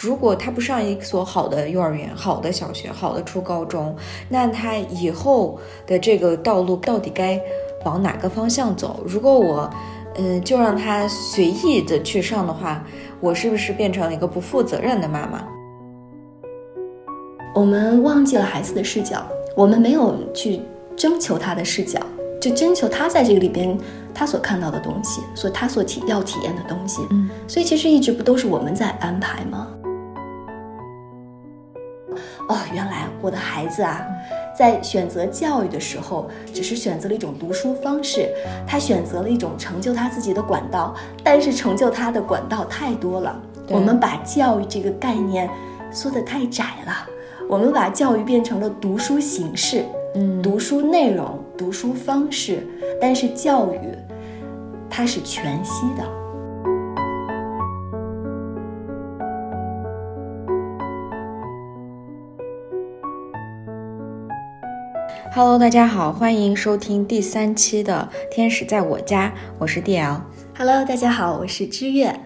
如果他不上一所好的幼儿园、好的小学、好的初高中，那他以后的这个道路到底该往哪个方向走？如果我，嗯，就让他随意的去上的话，我是不是变成了一个不负责任的妈妈？我们忘记了孩子的视角，我们没有去征求他的视角，就征求他在这个里边他所看到的东西，所他所体要体验的东西。嗯，所以其实一直不都是我们在安排吗？哦，原来我的孩子啊，在选择教育的时候，只是选择了一种读书方式，他选择了一种成就他自己的管道，但是成就他的管道太多了，我们把教育这个概念缩得太窄了。我们把教育变成了读书形式，嗯，读书内容、读书方式，但是教育它是全息的。Hello，大家好，欢迎收听第三期的《天使在我家》，我是 DL。Hello，大家好，我是知月。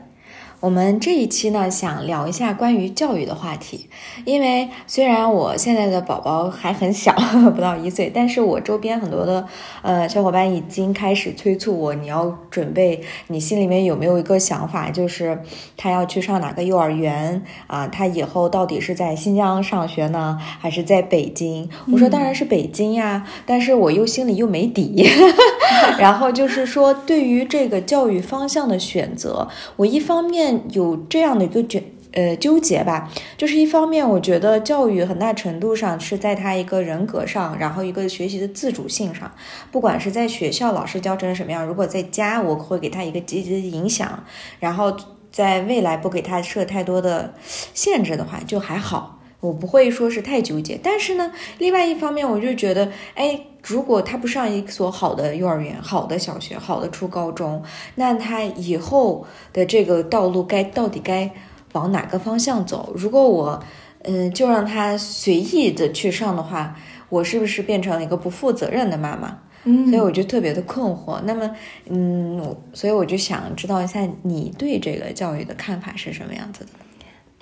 我们这一期呢，想聊一下关于教育的话题。因为虽然我现在的宝宝还很小，不到一岁，但是我周边很多的呃小伙伴已经开始催促我，你要准备，你心里面有没有一个想法，就是他要去上哪个幼儿园啊？他以后到底是在新疆上学呢，还是在北京？我说当然是北京呀，但是我又心里又没底。然后就是说，对于这个教育方向的选择，我一方面。有这样的一个纠呃纠结吧，就是一方面，我觉得教育很大程度上是在他一个人格上，然后一个学习的自主性上，不管是在学校老师教成什么样，如果在家我会给他一个积极的影响，然后在未来不给他设太多的限制的话，就还好，我不会说是太纠结。但是呢，另外一方面，我就觉得，哎。如果他不上一所好的幼儿园、好的小学、好的初高中，那他以后的这个道路该到底该往哪个方向走？如果我，嗯，就让他随意的去上的话，我是不是变成了一个不负责任的妈妈？嗯，所以我就特别的困惑。那么，嗯，所以我就想知道一下你对这个教育的看法是什么样子的？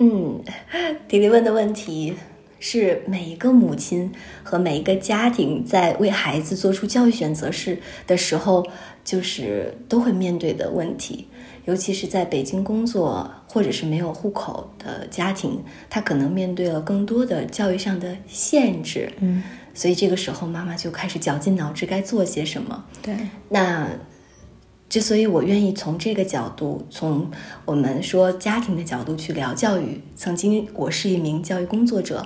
嗯，迪迪问的问题。是每一个母亲和每一个家庭在为孩子做出教育选择时的时候，就是都会面对的问题。尤其是在北京工作或者是没有户口的家庭，他可能面对了更多的教育上的限制。嗯，所以这个时候妈妈就开始绞尽脑汁该做些什么。对，那之所以我愿意从这个角度，从我们说家庭的角度去聊教育，曾经我是一名教育工作者。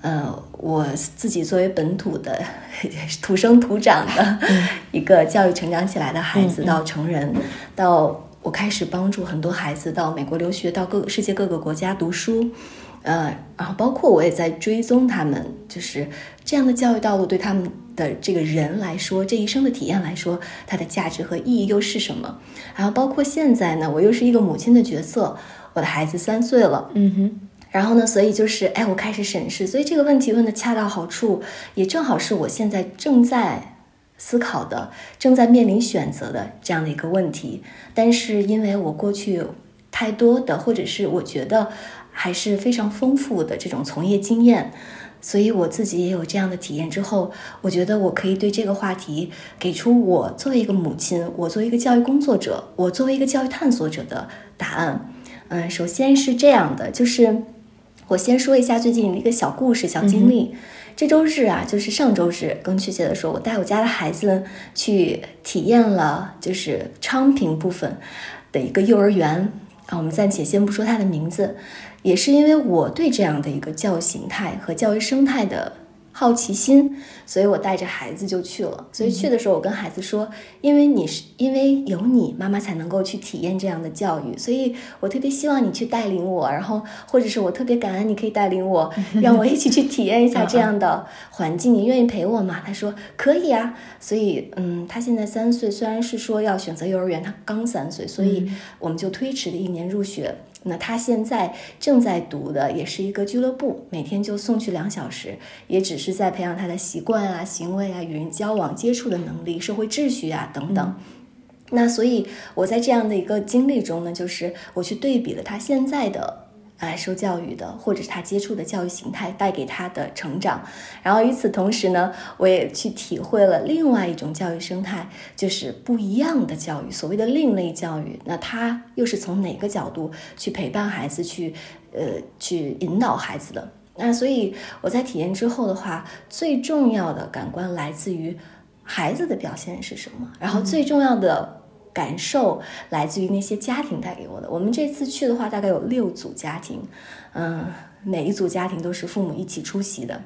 呃，我自己作为本土的 土生土长的一个教育成长起来的孩子，到成人，到我开始帮助很多孩子到美国留学，到各个世界各个国家读书，呃，然后包括我也在追踪他们，就是这样的教育道路对他们的这个人来说，这一生的体验来说，它的价值和意义又是什么？然后包括现在呢，我又是一个母亲的角色，我的孩子三岁了，嗯哼。然后呢？所以就是，哎，我开始审视，所以这个问题问的恰到好处，也正好是我现在正在思考的、正在面临选择的这样的一个问题。但是因为我过去太多的，或者是我觉得还是非常丰富的这种从业经验，所以我自己也有这样的体验之后，我觉得我可以对这个话题给出我作为一个母亲，我作为一个教育工作者，我作为一个教育探索者的答案。嗯，首先是这样的，就是。我先说一下最近的一个小故事、小经历。这周日啊，就是上周日，更确切的说，我带我家的孩子去体验了，就是昌平部分的一个幼儿园啊。我们暂且先不说它的名字，也是因为我对这样的一个教育形态和教育生态的。好奇心，所以我带着孩子就去了。所以去的时候，我跟孩子说：“因为你是因为有你，妈妈才能够去体验这样的教育。所以我特别希望你去带领我，然后或者是我特别感恩你可以带领我，让我一起去体验一下这样的环境。你愿意陪我吗？”他说：“可以啊。”所以，嗯，他现在三岁，虽然是说要选择幼儿园，他刚三岁，所以我们就推迟了一年入学。那他现在正在读的也是一个俱乐部，每天就送去两小时，也只是在培养他的习惯啊、行为啊、与人交往、接触的能力、社会秩序啊等等。那所以我在这样的一个经历中呢，就是我去对比了他现在的啊，受教育的，或者是他接触的教育形态带给他的成长。然后与此同时呢，我也去体会了另外一种教育生态，就是不一样的教育，所谓的另类教育。那他又是从哪个角度去陪伴孩子，去呃去引导孩子的？那所以我在体验之后的话，最重要的感官来自于孩子的表现是什么，然后最重要的。感受来自于那些家庭带给我的。我们这次去的话，大概有六组家庭，嗯，每一组家庭都是父母一起出席的。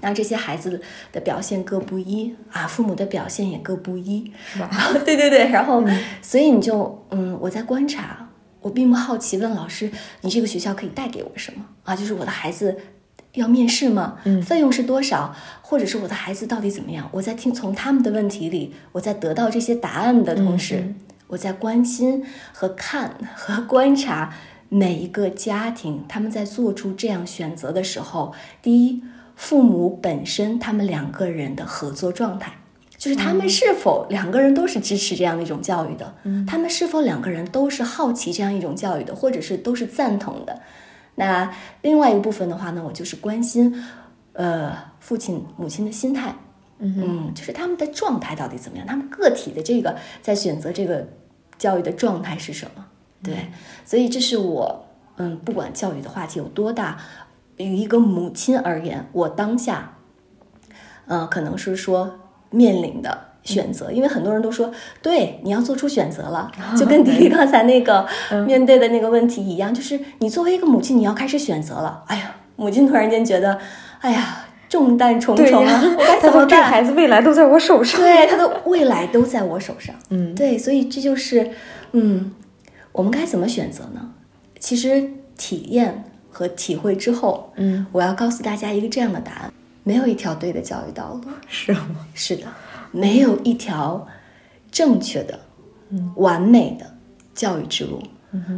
那这些孩子的表现各不一啊，父母的表现也各不一？对对对。然后，所以你就嗯，我在观察，我并不好奇问老师，你这个学校可以带给我什么啊？就是我的孩子。要面试吗？嗯，费用是多少？或者是我的孩子到底怎么样？我在听从他们的问题里，我在得到这些答案的同时，我在关心和看 和观察每一个家庭，他们在做出这样选择的时候，第一，父母本身他们两个人的合作状态，就是他们是否两个人都是支持这样的一种教育的，嗯，他们是否两个人都是好奇这样一种教育的，或者是都是赞同的。那另外一个部分的话呢，我就是关心，呃，父亲母亲的心态，嗯，就是他们的状态到底怎么样，他们个体的这个在选择这个教育的状态是什么？对，所以这是我，嗯，不管教育的话题有多大，与一个母亲而言，我当下，嗯，可能是说面临的。选择，因为很多人都说，对，你要做出选择了，就跟迪迪刚才那个面对的那个问题一样，就是你作为一个母亲，你要开始选择了。哎呀，母亲突然间觉得，哎呀，重担重重啊！我该怎么办？孩子未来都在我手上，对，他的未来都在我手上。嗯，对，所以这就是，嗯，我们该怎么选择呢？其实体验和体会之后，嗯，我要告诉大家一个这样的答案：没有一条对的教育道路，是吗？是的。没有一条正确的、完美的教育之路。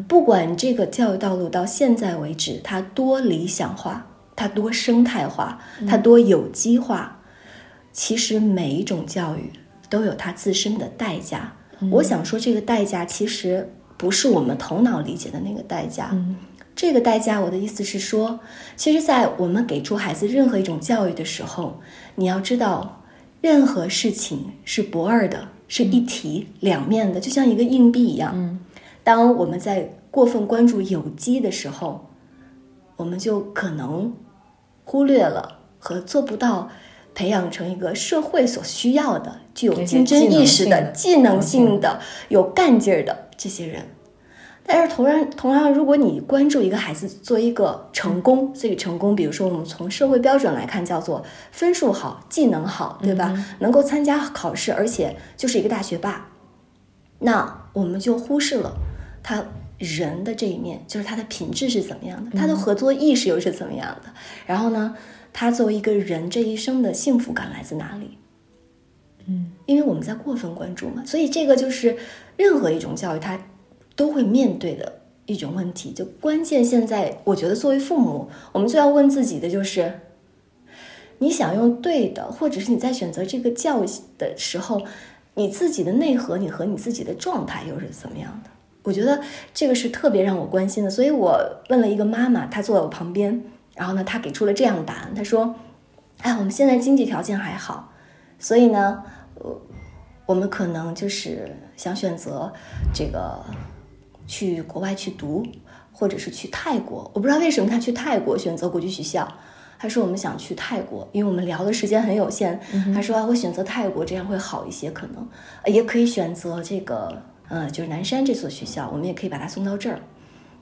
不管这个教育道路到现在为止它多理想化，它多生态化，它多有机化，其实每一种教育都有它自身的代价。我想说，这个代价其实不是我们头脑理解的那个代价。这个代价，我的意思是说，其实，在我们给出孩子任何一种教育的时候，你要知道。任何事情是不二的，是一体两面的，就像一个硬币一样。嗯，当我们在过分关注有机的时候，我们就可能忽略了和做不到培养成一个社会所需要的、具有竞争意识的、技能性的、有干劲儿的这些人。但是同样，同样，如果你关注一个孩子做一个成功，这个成功，比如说我们从社会标准来看，叫做分数好、技能好，对吧？能够参加考试，而且就是一个大学霸，那我们就忽视了他人的这一面，就是他的品质是怎么样的，他的合作意识又是怎么样的？然后呢，他作为一个人这一生的幸福感来自哪里？嗯，因为我们在过分关注嘛，所以这个就是任何一种教育，它。都会面对的一种问题，就关键现在，我觉得作为父母，我们最要问自己的就是：你想用对的，或者是你在选择这个教育的时候，你自己的内核，你和你自己的状态又是怎么样的？我觉得这个是特别让我关心的。所以我问了一个妈妈，她坐在我旁边，然后呢，她给出了这样的答案，她说：“哎，我们现在经济条件还好，所以呢，呃，我们可能就是想选择这个。”去国外去读，或者是去泰国，我不知道为什么他去泰国选择国际学校。他说我们想去泰国，因为我们聊的时间很有限。他说我选择泰国这样会好一些，可能也可以选择这个，呃，就是南山这所学校，我们也可以把他送到这儿。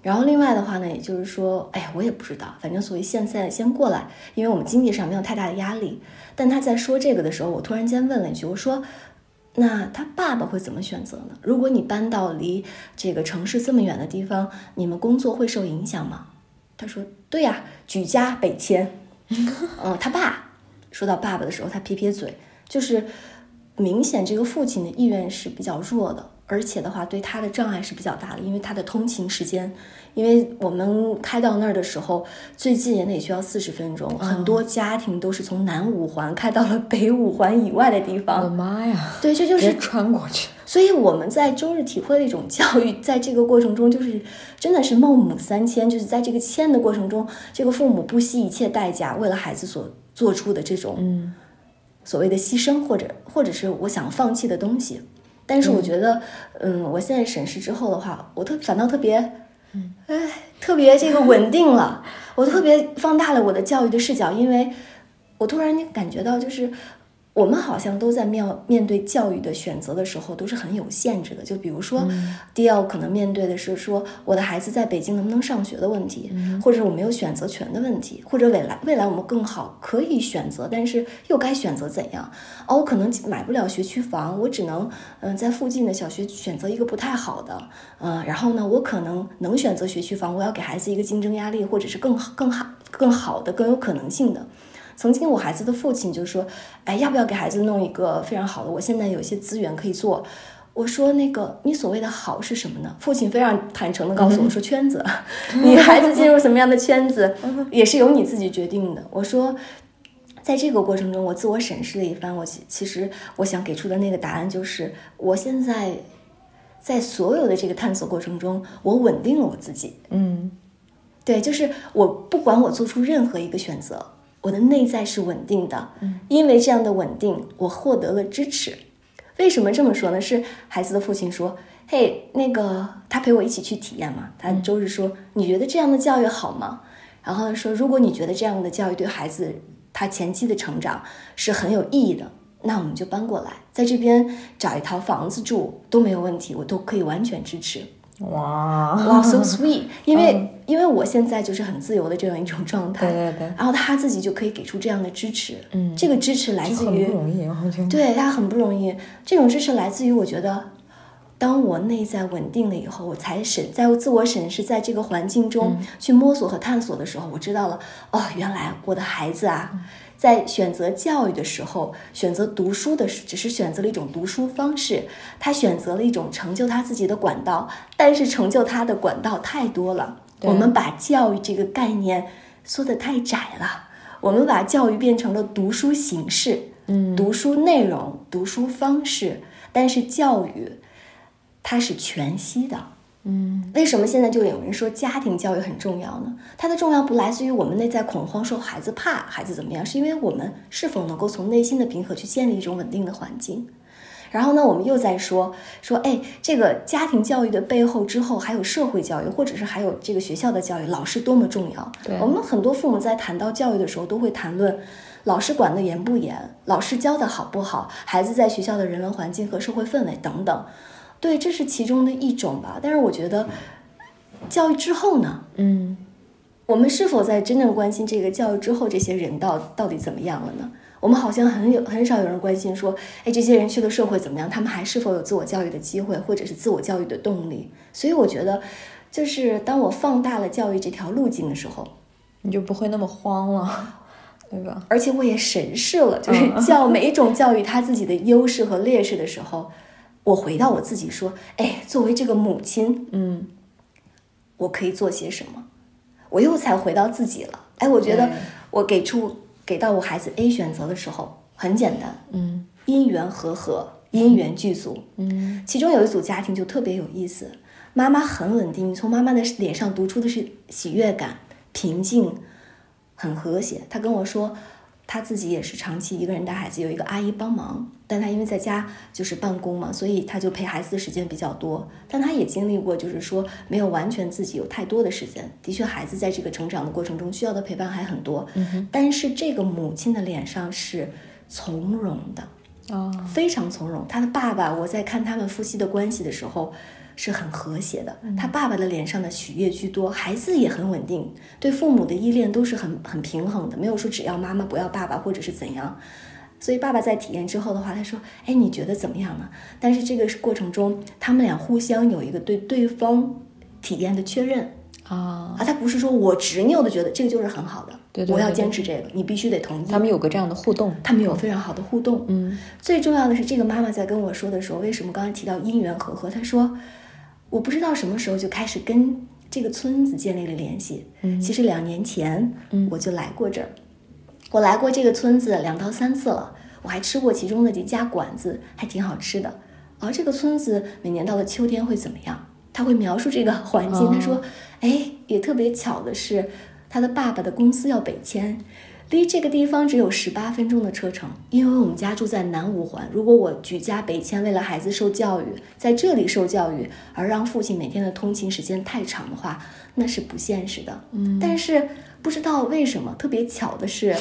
然后另外的话呢，也就是说，哎呀，我也不知道，反正所以现在先过来，因为我们经济上没有太大的压力。但他在说这个的时候，我突然间问了一句，我说。那他爸爸会怎么选择呢？如果你搬到离这个城市这么远的地方，你们工作会受影响吗？他说：“对呀，举家北迁。”嗯，他爸说到爸爸的时候，他撇撇嘴，就是明显这个父亲的意愿是比较弱的。而且的话对他的障碍是比较大的，因为他的通勤时间，因为我们开到那儿的时候，最近也得需要四十分钟，很多家庭都是从南五环开到了北五环以外的地方。我的妈呀！对，这 就是穿过去。所以我们在中日体会的一种教育，在这个过程中，就是真的是孟母三迁，就是在这个迁的过程中，这个父母不惜一切代价为了孩子所做出的这种嗯所谓的牺牲，或者或者是我想放弃的东西。但是我觉得，嗯，我现在审视之后的话，我特反倒特别，嗯，哎，特别这个稳定了，我特别放大了我的教育的视角，因为我突然感觉到就是。我们好像都在面面对教育的选择的时候都是很有限制的，就比如说，D L 可能面对的是说我的孩子在北京能不能上学的问题，或者我没有选择权的问题，或者未来未来我们更好可以选择，但是又该选择怎样？哦，我可能买不了学区房，我只能嗯在附近的小学选择一个不太好的，嗯，然后呢，我可能能选择学区房，我要给孩子一个竞争压力，或者是更好更好更好的更有可能性的。曾经我孩子的父亲就说：“哎，要不要给孩子弄一个非常好的？我现在有一些资源可以做。”我说：“那个，你所谓的好是什么呢？”父亲非常坦诚的告诉我说：“圈子，你孩子进入什么样的圈子，也是由你自己决定的。”我说：“在这个过程中，我自我审视了一番，我其实我想给出的那个答案就是，我现在在所有的这个探索过程中，我稳定了我自己。嗯，对，就是我不管我做出任何一个选择。”我的内在是稳定的，因为这样的稳定，我获得了支持。为什么这么说呢？是孩子的父亲说：“嘿，那个他陪我一起去体验嘛。”他周日说：“你觉得这样的教育好吗？”然后他说：“如果你觉得这样的教育对孩子他前期的成长是很有意义的，那我们就搬过来，在这边找一套房子住都没有问题，我都可以完全支持。”哇哇，so sweet！因为因为我现在就是很自由的这样一种状态，对对对。然后他自己就可以给出这样的支持，嗯，这个支持来自于不容易，我觉得。对他很不容易。这种支持来自于我觉得，当我内在稳定了以后，我才审在自我审视，在这个环境中去摸索和探索的时候，我知道了，哦，原来我的孩子啊。在选择教育的时候，选择读书的只是选择了一种读书方式，他选择了一种成就他自己的管道，但是成就他的管道太多了。我们把教育这个概念缩得太窄了，我们把教育变成了读书形式，嗯，读书内容、读书方式，但是教育它是全息的。嗯，为什么现在就有人说家庭教育很重要呢？它的重要不来自于我们内在恐慌，说孩子怕孩子怎么样，是因为我们是否能够从内心的平和去建立一种稳定的环境。然后呢，我们又在说说，哎，这个家庭教育的背后之后还有社会教育，或者是还有这个学校的教育，老师多么重要。我们很多父母在谈到教育的时候，都会谈论老师管得严不严，老师教的好不好，孩子在学校的人文环境和社会氛围等等。对，这是其中的一种吧。但是我觉得，教育之后呢？嗯，我们是否在真正关心这个教育之后，这些人到到底怎么样了呢？我们好像很有很少有人关心说，哎，这些人去了社会怎么样？他们还是否有自我教育的机会，或者是自我教育的动力？所以我觉得，就是当我放大了教育这条路径的时候，你就不会那么慌了，对吧？而且我也审视了，就是教每一种教育它自己的优势和劣势的时候。我回到我自己说，哎，作为这个母亲，嗯，我可以做些什么？我又才回到自己了。哎，我觉得我给出给到我孩子 A 选择的时候很简单，嗯，因缘和合，因缘具足，嗯，其中有一组家庭就特别有意思，妈妈很稳定，你从妈妈的脸上读出的是喜悦感、平静，很和谐。她跟我说。他自己也是长期一个人带孩子，有一个阿姨帮忙，但他因为在家就是办公嘛，所以他就陪孩子的时间比较多。但他也经历过，就是说没有完全自己有太多的时间。的确，孩子在这个成长的过程中需要的陪伴还很多。嗯但是这个母亲的脸上是从容的，哦，非常从容。他的爸爸，我在看他们夫妻的关系的时候。是很和谐的，他爸爸的脸上的喜悦居多，孩子也很稳定，对父母的依恋都是很很平衡的，没有说只要妈妈不要爸爸或者是怎样。所以爸爸在体验之后的话，他说：“哎，你觉得怎么样呢？”但是这个过程中，他们俩互相有一个对对方体验的确认，啊，啊，他不是说我执拗的觉得这个就是很好的，我要对对对坚持这个，你必须得同意。他们有个这样的互动，他们有非常好的互动。嗯最重要的是，这个妈妈在跟我说的时候，为什么刚才提到因缘和合？她说，我不知道什么时候就开始跟这个村子建立了联系。嗯其实两年前，嗯我就来过这儿，我来过这个村子两到三次了，我还吃过其中的几家馆子，还挺好吃的。而这个村子每年到了秋天会怎么样？他会描述这个环境，哦他说：“哎，也特别巧的是，他的爸爸的公司要北迁，离这个地方只有十八分钟的车程。因为我们家住在南五环，如果我举家北迁，为了孩子受教育，在这里受教育，而让父亲每天的通勤时间太长的话，那是不现实的。嗯但是不知道为什么，特别巧的是，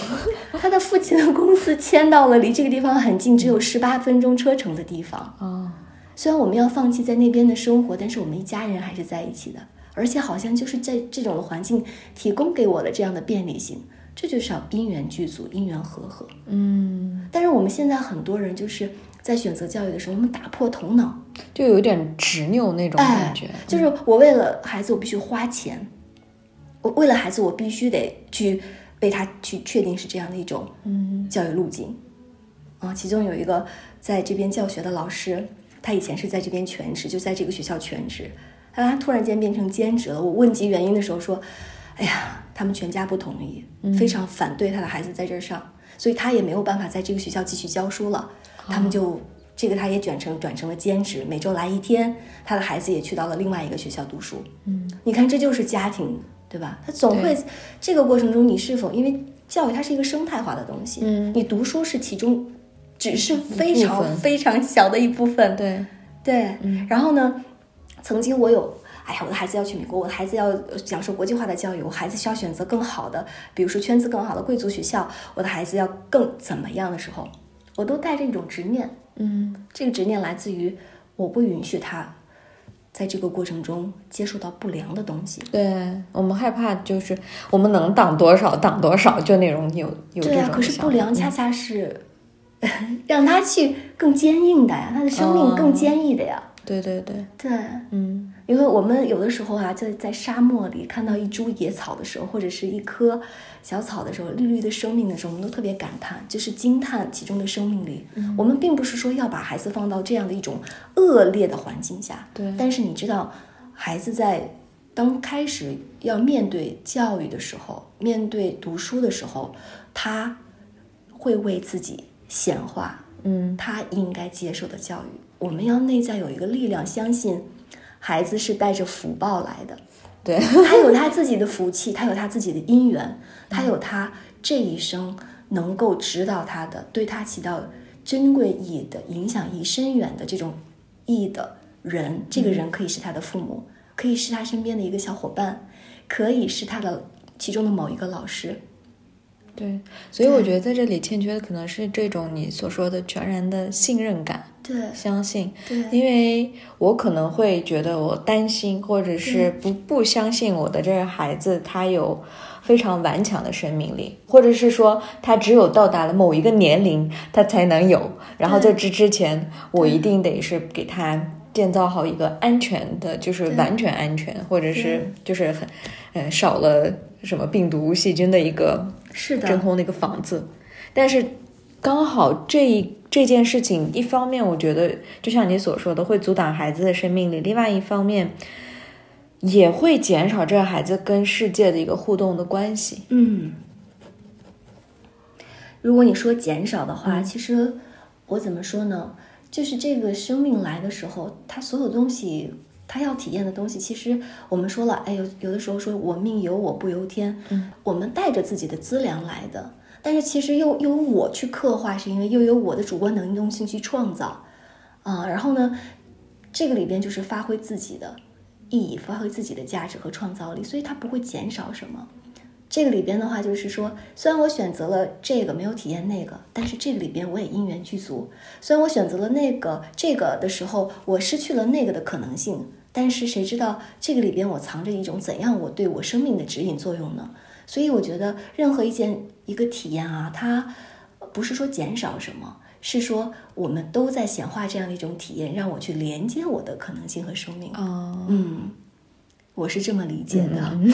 他的父亲的公司迁到了离这个地方很近，只有十八分钟车程的地方。啊，虽然我们要放弃在那边的生活，但是我们一家人还是在一起的，而且好像就是在这种的环境提供给我的这样的便利性，这就是要因缘具足，因缘和合。嗯，但是我们现在很多人就是在选择教育的时候，我们打破头脑，就有点执拗那种哎感觉，，就是我为了孩子，我必须花钱，我为了孩子，我必须得去为他去确定是这样的一种嗯教育路径。啊，其中有一个在这边教学的老师，他以前是在这边全职，就在这个学校全职，后来他突然间变成兼职了。我问及原因的时候说，哎呀，他们全家不同意，非常反对他的孩子在这儿上，所以他也没有办法在这个学校继续教书了。他们就这个他也卷成转成了兼职，每周来一天，他的孩子也去到了另外一个学校读书。嗯，你看，这就是家庭，对吧？他总会这个过程中，你是否因为教育它是一个生态化的东西，嗯。你读书是其中只是非常非常小的一部分，对，对，嗯。然后呢，曾经我有，哎呀，我的孩子要去美国，我的孩子要呃享受国际化的教育，我孩子需要选择更好的，比如说圈子更好的贵族学校，我的孩子要更怎么样的时候，我都带着一种执念，嗯这个执念来自于我不允许他在这个过程中接触到不良的东西。对，我们害怕就是我们能挡多少挡多少，就那种有有这对啊，可是不良恰恰是让他去更坚硬的呀，他的生命更哦坚毅的呀。对对对，对，嗯因为我们有的时候啊，在在沙漠里看到一株野草的时候，或者是一棵小草的时候，绿绿的生命的时候，我们都特别感叹，就是惊叹其中的生命力。嗯我们并不是说要把孩子放到这样的一种恶劣的环境下，对但是你知道，孩子在当开始要面对教育的时候，面对读书的时候，他会为自己显化嗯他应该接受的教育。我们要内在有一个力量，相信孩子是带着福报来的，对，他有他自己的福气，他有他自己的因缘，他有他这一生能够指导他的，对他起到珍贵意义的、影响意义深远的这种意义的人。这个人可以是他的父母，可以是他身边的一个小伙伴，可以是他的其中的某一个老师。对，所以我觉得在这里欠缺的可能是这种你所说的全然的信任感、对相信。对。因为我可能会觉得我担心，或者是不不相信我的这个孩子他有非常顽强的生命力，或者是说他只有到达了某一个年龄他才能有，然后在这之前我一定得是给他建造好一个安全的，就是完全安全，或者是就是很嗯少了什么病毒细菌的一个是的真空的一个房子，但是刚好这一这件事情，一方面我觉得就像你所说的，会阻挡孩子的生命力；，另外一方面，也会减少这个孩子跟世界的一个互动的关系。嗯，如果你说减少的话，嗯其实我怎么说呢？就是这个生命来的时候，他所有东西，他要体验的东西，其实我们说了，哎，有有的时候说我命由我不由天，嗯，我们带着自己的资粮来的，但是其实又由我去刻画，是因为又有我的主观能动性去创造，啊，然后呢，这个里边就是发挥自己的意义，发挥自己的价值和创造力，所以它不会减少什么。这个里边的话，就是说，虽然我选择了这个，没有体验那个，但是这个里边我也因缘具足。虽然我选择了那个这个的时候，我失去了那个的可能性，但是谁知道这个里边我藏着一种怎样我对我生命的指引作用呢？所以我觉得任何一件一个体验啊，它不是说减少什么，是说我们都在显化这样的一种体验，让我去连接我的可能性和生命。哦，嗯，我是这么理解的。嗯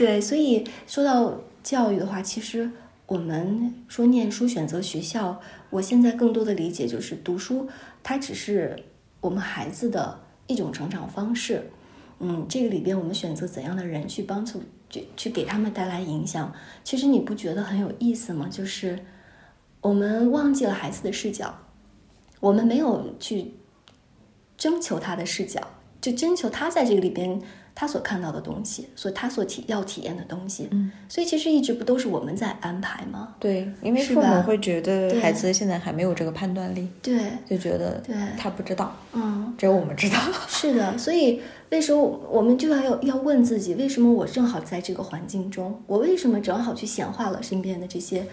对，所以说到教育的话，其实我们说念书选择学校，我现在更多的理解就是读书，它只是我们孩子的一种成长方式。嗯，这个里边我们选择怎样的人去帮助，去去给他们带来影响，其实你不觉得很有意思吗？就是我们忘记了孩子的视角，我们没有去征求他的视角，就征求他在这个里边他所看到的东西，所他所体要体验的东西。嗯，所以其实一直不都是我们在安排吗？对，因为父母会觉得孩子现在还没有这个判断力，对，就觉得对他不知道，嗯，只有我们知道。是的，所以为什么我们就要要要问自己，为什么我正好在这个环境中？我为什么正好去显化了身边的这些，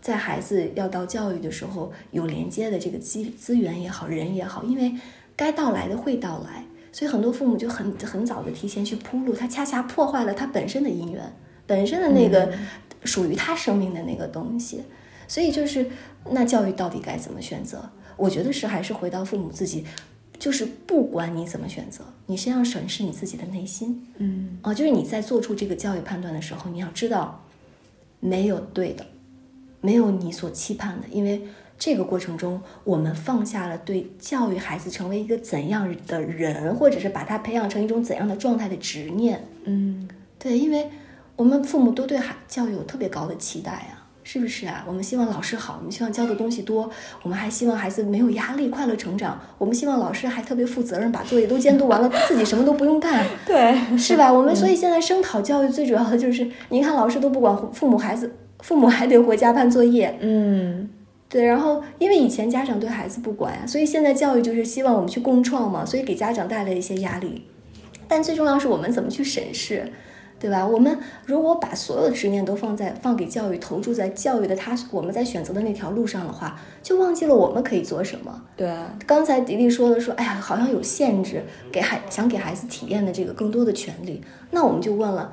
在孩子要到教育的时候有连接的这个资资源也好，人也好，因为该到来的会到来，所以很多父母就很很早的提前去铺路，他恰恰破坏了他本身的姻缘，本身的那个属于他生命的那个东西。所以就是，那教育到底该怎么选择？我觉得是还是回到父母自己，就是不管你怎么选择，你先要审视你自己的内心嗯啊，就是你在做出这个教育判断的时候，你要知道，没有对的，没有你所期盼的，因为这个过程中，我们放下了对教育孩子成为一个怎样的人，或者是把他培养成一种怎样的状态的执念。嗯，对，因为我们父母都对孩教育有特别高的期待啊，是不是啊？我们希望老师好，我们希望教的东西多，我们还希望孩子没有压力，快乐成长。我们希望老师还特别负责任，把作业都监督完了，自己什么都不用干，对，是吧？我们所以现在声讨教育最主要的就是，你看老师都不管父母孩子，父母还得回家办作业，嗯对，然后因为以前家长对孩子不管呀，所以现在教育就是希望我们去共创嘛，所以给家长带来一些压力。但最重要是我们怎么去审视，对吧？我们如果把所有的执念都放在放给教育，投注在教育的他我们在选择的那条路上的话，就忘记了我们可以做什么。对啊，刚才迪迪说的说，哎呀，好像有限制，给孩想给孩子体验的这个更多的权利，那我们就问了。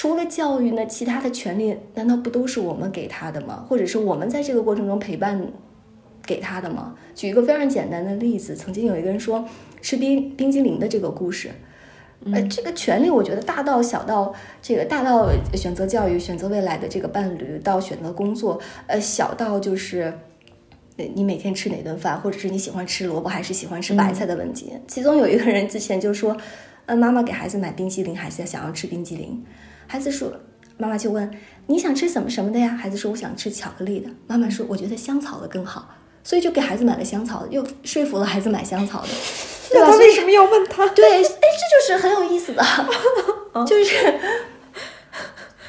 除了教育呢，其他的权利难道不都是我们给他的吗？或者是我们在这个过程中陪伴给他的吗？举一个非常简单的例子，曾经有一个人说吃冰冰激凌的这个故事，呃，这个权利我觉得大到小到这个大到选择教育、选择未来的这个伴侣，到选择工作，呃，小到就是。呃你每天吃哪顿饭，或者是你喜欢吃萝卜还是喜欢吃白菜的问题。其中有一个人之前就说，呃，妈妈给孩子买冰激凌，孩子想要吃冰激凌，孩子说，妈妈就问你想吃什么什么的呀？孩子说我想吃巧克力的。妈妈说我觉得香草的更好，所以就给孩子买了香草的，又说服了孩子买香草的，对吧？所以他为什么要问他？对，哎，这就是很有意思的，就是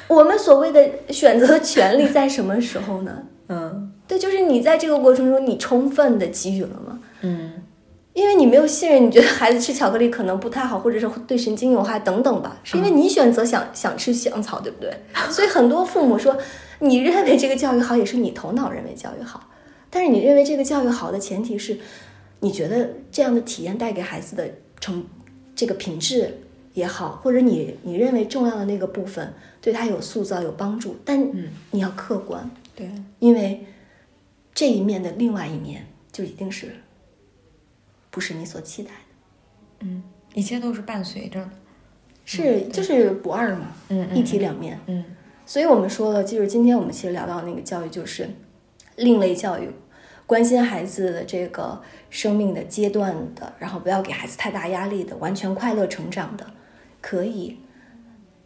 我们所谓的选择权利在什么时候呢？嗯对，就是你在这个过程中，你充分的给予了吗？嗯因为你没有信任，你觉得孩子吃巧克力可能不太好，或者是对神经有害等等吧，是因为你选择想想吃香草，对不对？所以很多父母说，你认为这个教育好，也是你头脑认为教育好，但是你认为这个教育好的前提是，你觉得这样的体验带给孩子的成这个品质也好，或者你你认为重要的那个部分对他有塑造有帮助，但你要客观，对，因为这一面的另外一面就一定是不是你所期待的，嗯，一切都是伴随着的。是就是不二嘛，嗯嗯一体两面。嗯所以我们说了，就是今天我们其实聊到那个教育，就是另类教育，关心孩子的这个生命的阶段的，然后不要给孩子太大压力的，完全快乐成长的，可以。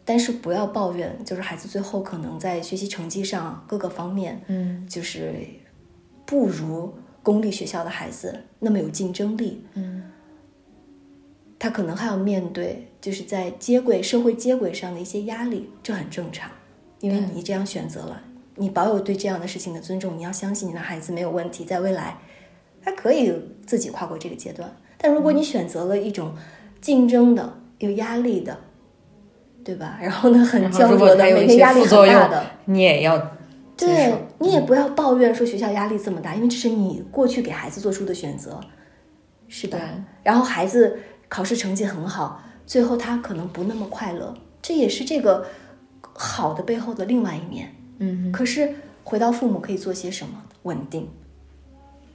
但是不要抱怨，就是孩子最后可能在学习成绩上各个方面，嗯就是不如公立学校的孩子那么有竞争力。嗯他可能还要面对就是在接轨社会接轨上的一些压力，这很正常，因为你这样选择了，你保有对这样的事情的尊重，你要相信你的孩子没有问题，在未来他可以自己跨过这个阶段。但如果你选择了一种竞争的、有压力的，对吧？然后呢，很焦灼的，每天压力很大的，，你也要接对受。你也不要抱怨说学校压力这么大，因为这是你过去给孩子做出的选择，是吧？然后孩子考试成绩很好，最后他可能不那么快乐，这也是这个好的背后的另外一面。嗯可是回到父母可以做些什么？稳定，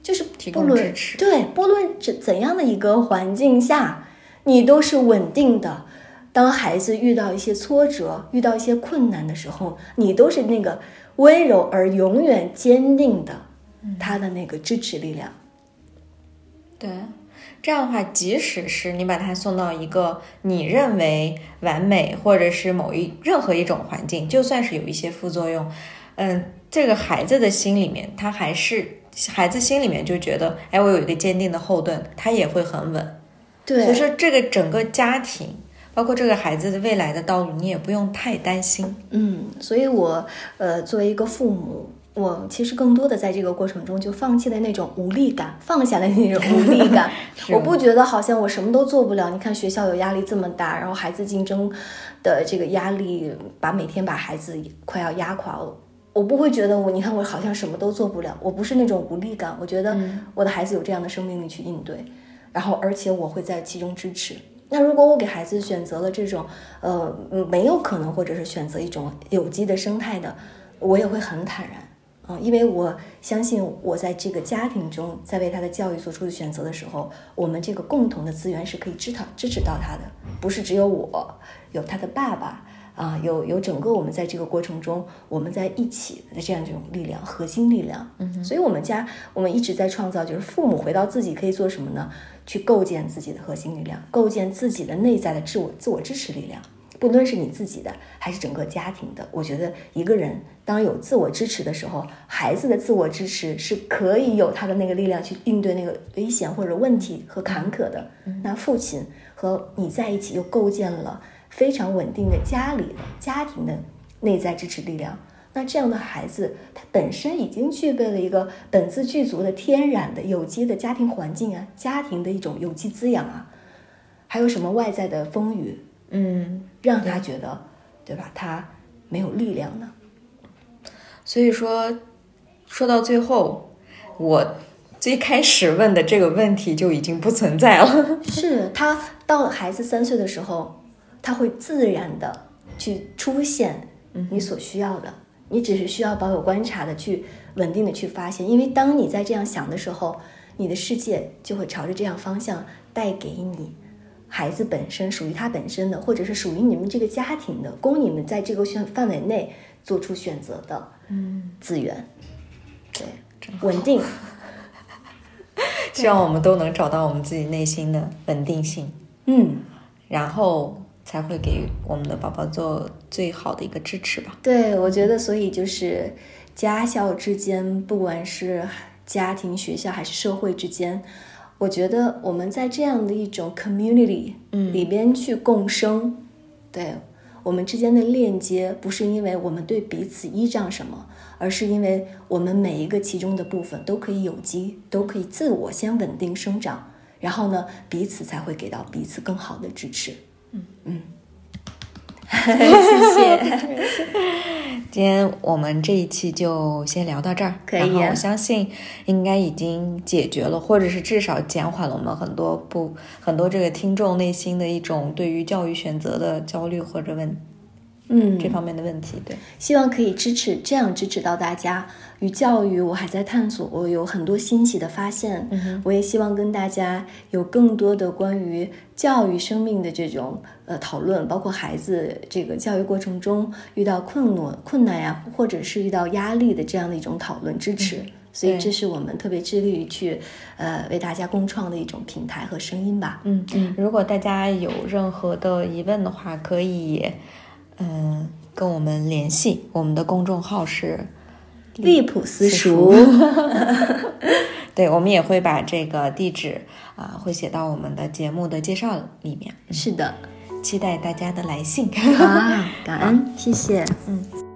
就是不论对，不论怎怎样的一个环境下，你都是稳定的。当孩子遇到一些挫折、遇到一些困难的时候，你都是那个温柔而永远坚定的他的那个支持力量。对，这样的话，即使是你把他送到一个你认为完美，或者是某一任何一种环境，就算是有一些副作用，嗯，这个孩子的心里面，他还是孩子心里面就觉得，哎，我有一个坚定的后盾，他也会很稳。对，所以说这个整个家庭。包括这个孩子的未来的道路，你也不用太担心。嗯，所以我呃作为一个父母，我其实更多的在这个过程中就放弃了那种无力感，放下了那种无力感。我不觉得好像我什么都做不了。你看学校有压力这么大，然后孩子竞争的这个压力，把每天把孩子快要压垮了。我不会觉得我，你看我好像什么都做不了。我不是那种无力感，我觉得我的孩子有这样的生命力去应对，然后而且我会在其中支持。那如果我给孩子选择了这种，呃，没有可能，或者是选择一种有机的生态的，我也会很坦然，嗯，因为我相信我在这个家庭中，在为他的教育做出的选择的时候，我们这个共同的资源是可以支持支持到他的，不是只有我有他的爸爸。啊，有有整个我们在这个过程中，我们在一起的这样一种力量，核心力量。嗯，所以我们家我们一直在创造，就是父母回到自己可以做什么呢？去构建自己的核心力量，构建自己的内在的自我自我支持力量。不论是你自己的，还是整个家庭的，我觉得一个人当有自我支持的时候，孩子的自我支持是可以有他的那个力量去应对那个危险或者问题和坎坷的。那父亲和你在一起又构建了。非常稳定的家里的家庭的内在支持力量，那这样的孩子，他本身已经具备了一个本自具足的天然的有机的家庭环境啊，家庭的一种有机滋养啊，还有什么外在的风雨，嗯，让他觉得，对吧？他没有力量呢。所以说，说到最后，我最开始问的这个问题就已经不存在了。是他到了孩子三岁的时候。它会自然的去出现你所需要的，你只是需要保有观察的去稳定的去发现，因为当你在这样想的时候，你的世界就会朝着这样方向带给你孩子本身属于他本身的，或者是属于你们这个家庭的，供你们在这个选范围内做出选择的嗯。资源，对，稳定，希望我们都能找到我们自己内心的稳定性，嗯，然后。才会给我们的宝宝做最好的一个支持吧。对，我觉得，所以就是家校之间，不管是家庭、学校还是社会之间，我觉得我们在这样的一种 community 里边去共生，对我们之间的链接，不是因为我们对彼此依仗什么，而是因为我们每一个其中的部分都可以有机，都可以自我先稳定生长，然后呢，彼此才会给到彼此更好的支持。嗯嗯，谢谢。今天我们这一期就先聊到这儿。可以。我相信应该已经解决了，或者是至少减缓了我们很多不很多这个听众内心的一种对于教育选择的焦虑或者问。嗯，这方面的问题，对，希望可以支持，这样支持到大家。与教育，我还在探索，我有很多新奇的发现。嗯我也希望跟大家有更多的关于教育生命的这种呃讨论，包括孩子这个教育过程中遇到困难困难呀，或者是遇到压力的这样的一种讨论支持。所以，这是我们特别致力于去呃为大家共创的一种平台和声音吧。嗯嗯，如果大家有任何的疑问的话，可以。嗯，跟我们联系，我们的公众号是利普私塾。对，我们也会把这个地址啊，会写到我们的节目的介绍里面。是的，期待大家的来信啊，感恩，谢谢，嗯。